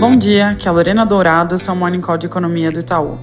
Bom dia, aqui é a Lorena Dourado, esse é Morning Call de Economia do Itaú.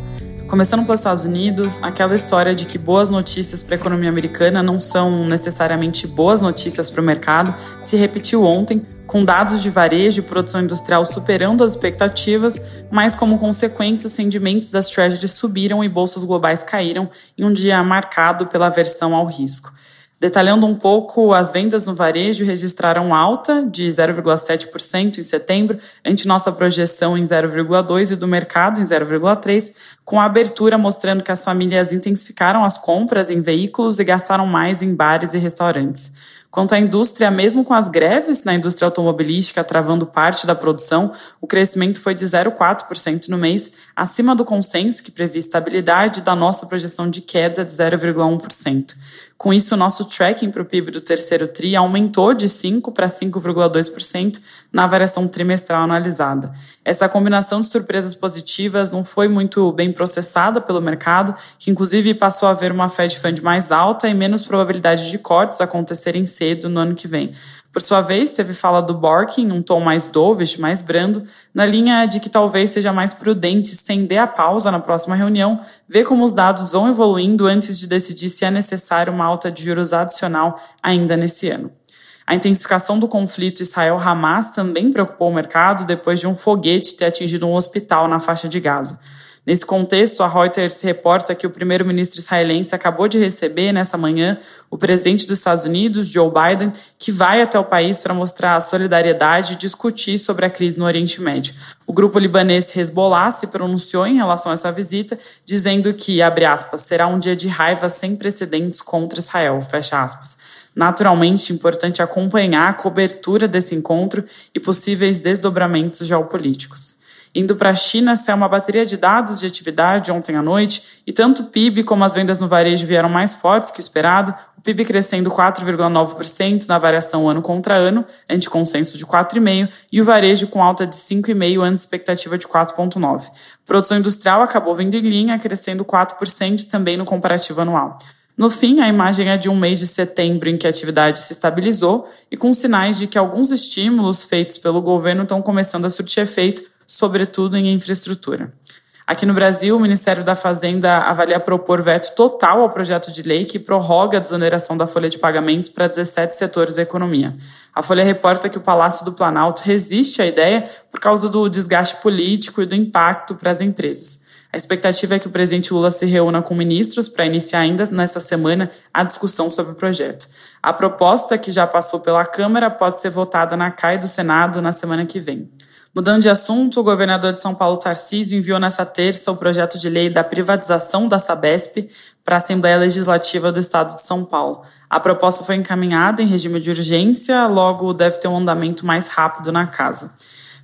Começando pelos Estados Unidos, aquela história de que boas notícias para a economia americana não são necessariamente boas notícias para o mercado se repetiu ontem, com dados de varejo e produção industrial superando as expectativas, mas como consequência, os rendimentos das treasuries subiram e bolsas globais caíram em um dia marcado pela aversão ao risco. Detalhando um pouco, as vendas no varejo registraram alta de 0,7% em setembro, ante nossa projeção em 0,2% e do mercado em 0,3%, com a abertura mostrando que as famílias intensificaram as compras em veículos e gastaram mais em bares e restaurantes. Quanto à indústria, mesmo com as greves na indústria automobilística travando parte da produção, o crescimento foi de 0,4% no mês, acima do consenso que previa estabilidade da nossa projeção de queda de 0,1%. Com isso, nosso tracking para o PIB do terceiro TRI aumentou de 5% para 5,2% na variação trimestral analisada. Essa combinação de surpresas positivas não foi muito bem processada pelo mercado, que inclusive passou a ver uma Fed Fund mais alta e menos probabilidade de cortes acontecerem cedo no ano que vem. Por sua vez, teve fala do Borkin, um tom mais dovish, mais brando, na linha de que talvez seja mais prudente estender a pausa na próxima reunião, ver como os dados vão evoluindo antes de decidir se é necessário uma alta de juros adicional ainda nesse ano. A intensificação do conflito Israel-Hamas também preocupou o mercado depois de um foguete ter atingido um hospital na faixa de Gaza. Nesse contexto, a Reuters reporta que o primeiro-ministro israelense acabou de receber, nessa manhã, o presidente dos Estados Unidos, Joe Biden, que vai até o país para mostrar a solidariedade e discutir sobre a crise no Oriente Médio. O grupo libanês Hezbollah se pronunciou em relação a essa visita, dizendo que, abre aspas, será um dia de raiva sem precedentes contra Israel, fecha aspas. Naturalmente, importante acompanhar a cobertura desse encontro e possíveis desdobramentos geopolíticos. Indo para a China, saiu uma bateria de dados de atividade ontem à noite e tanto o PIB como as vendas no varejo vieram mais fortes que o esperado, o PIB crescendo 4,9% na variação ano contra ano, ante consenso de 4,5%, e o varejo com alta de 5,5% ante expectativa de 4,9%. Produção industrial acabou vindo em linha, crescendo 4% também no comparativo anual. No fim, a imagem é de um mês de setembro em que a atividade se estabilizou e com sinais de que alguns estímulos feitos pelo governo estão começando a surtir efeito, sobretudo em infraestrutura. Aqui no Brasil, o Ministério da Fazenda avalia propor veto total ao projeto de lei que prorroga a desoneração da folha de pagamentos para 17 setores da economia. A Folha reporta que o Palácio do Planalto resiste à ideia por causa do desgaste político e do impacto para as empresas. A expectativa é que o presidente Lula se reúna com ministros para iniciar ainda nesta semana a discussão sobre o projeto. A proposta, que já passou pela Câmara, pode ser votada na CAI do Senado na semana que vem. Mudando de assunto, o governador de São Paulo, Tarcísio, enviou nesta terça o projeto de lei da privatização da Sabesp para a Assembleia Legislativa do Estado de São Paulo. A proposta foi encaminhada em regime de urgência, logo deve ter um andamento mais rápido na casa.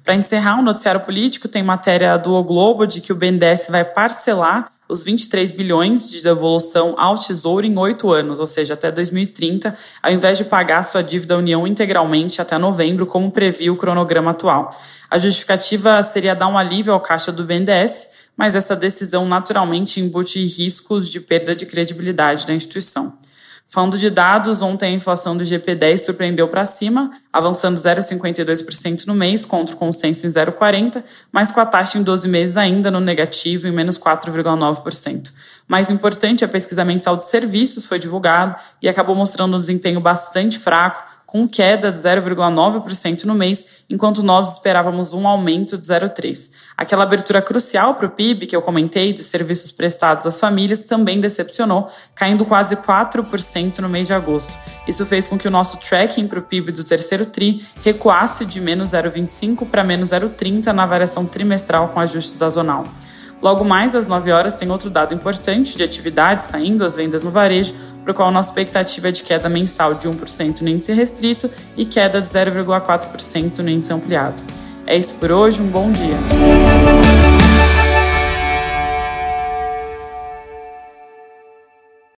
Para encerrar, o um noticiário político tem matéria do o Globo de que o BNDES vai parcelar os 23 bilhões de devolução ao Tesouro em oito anos, ou seja, até 2030, ao invés de pagar sua dívida à União integralmente até novembro, como previa o cronograma atual. A justificativa seria dar um alívio ao caixa do BNDES, mas essa decisão naturalmente embute riscos de perda de credibilidade da instituição. Falando de dados, ontem a inflação do GP10 surpreendeu para cima, avançando 0,52% no mês, contra o consenso em 0,40%, mas com a taxa em 12 meses ainda no negativo, em menos 4,9%. Mais importante, a pesquisa mensal de serviços foi divulgada e acabou mostrando um desempenho bastante fraco, com queda de 0,9% no mês, enquanto nós esperávamos um aumento de 0,3%. Aquela abertura crucial para o PIB que eu comentei de serviços prestados às famílias também decepcionou, caindo quase 4% no mês de agosto. Isso fez com que o nosso tracking para o PIB do terceiro TRI recuasse de menos 0,25 para menos 0,30 na variação trimestral com ajuste sazonal. Logo mais às 9 horas tem outro dado importante de atividade saindo, as vendas no varejo, para o qual nossa expectativa é de queda mensal de 1% no índice restrito e queda de 0,4% no índice ampliado. É isso por hoje, um bom dia.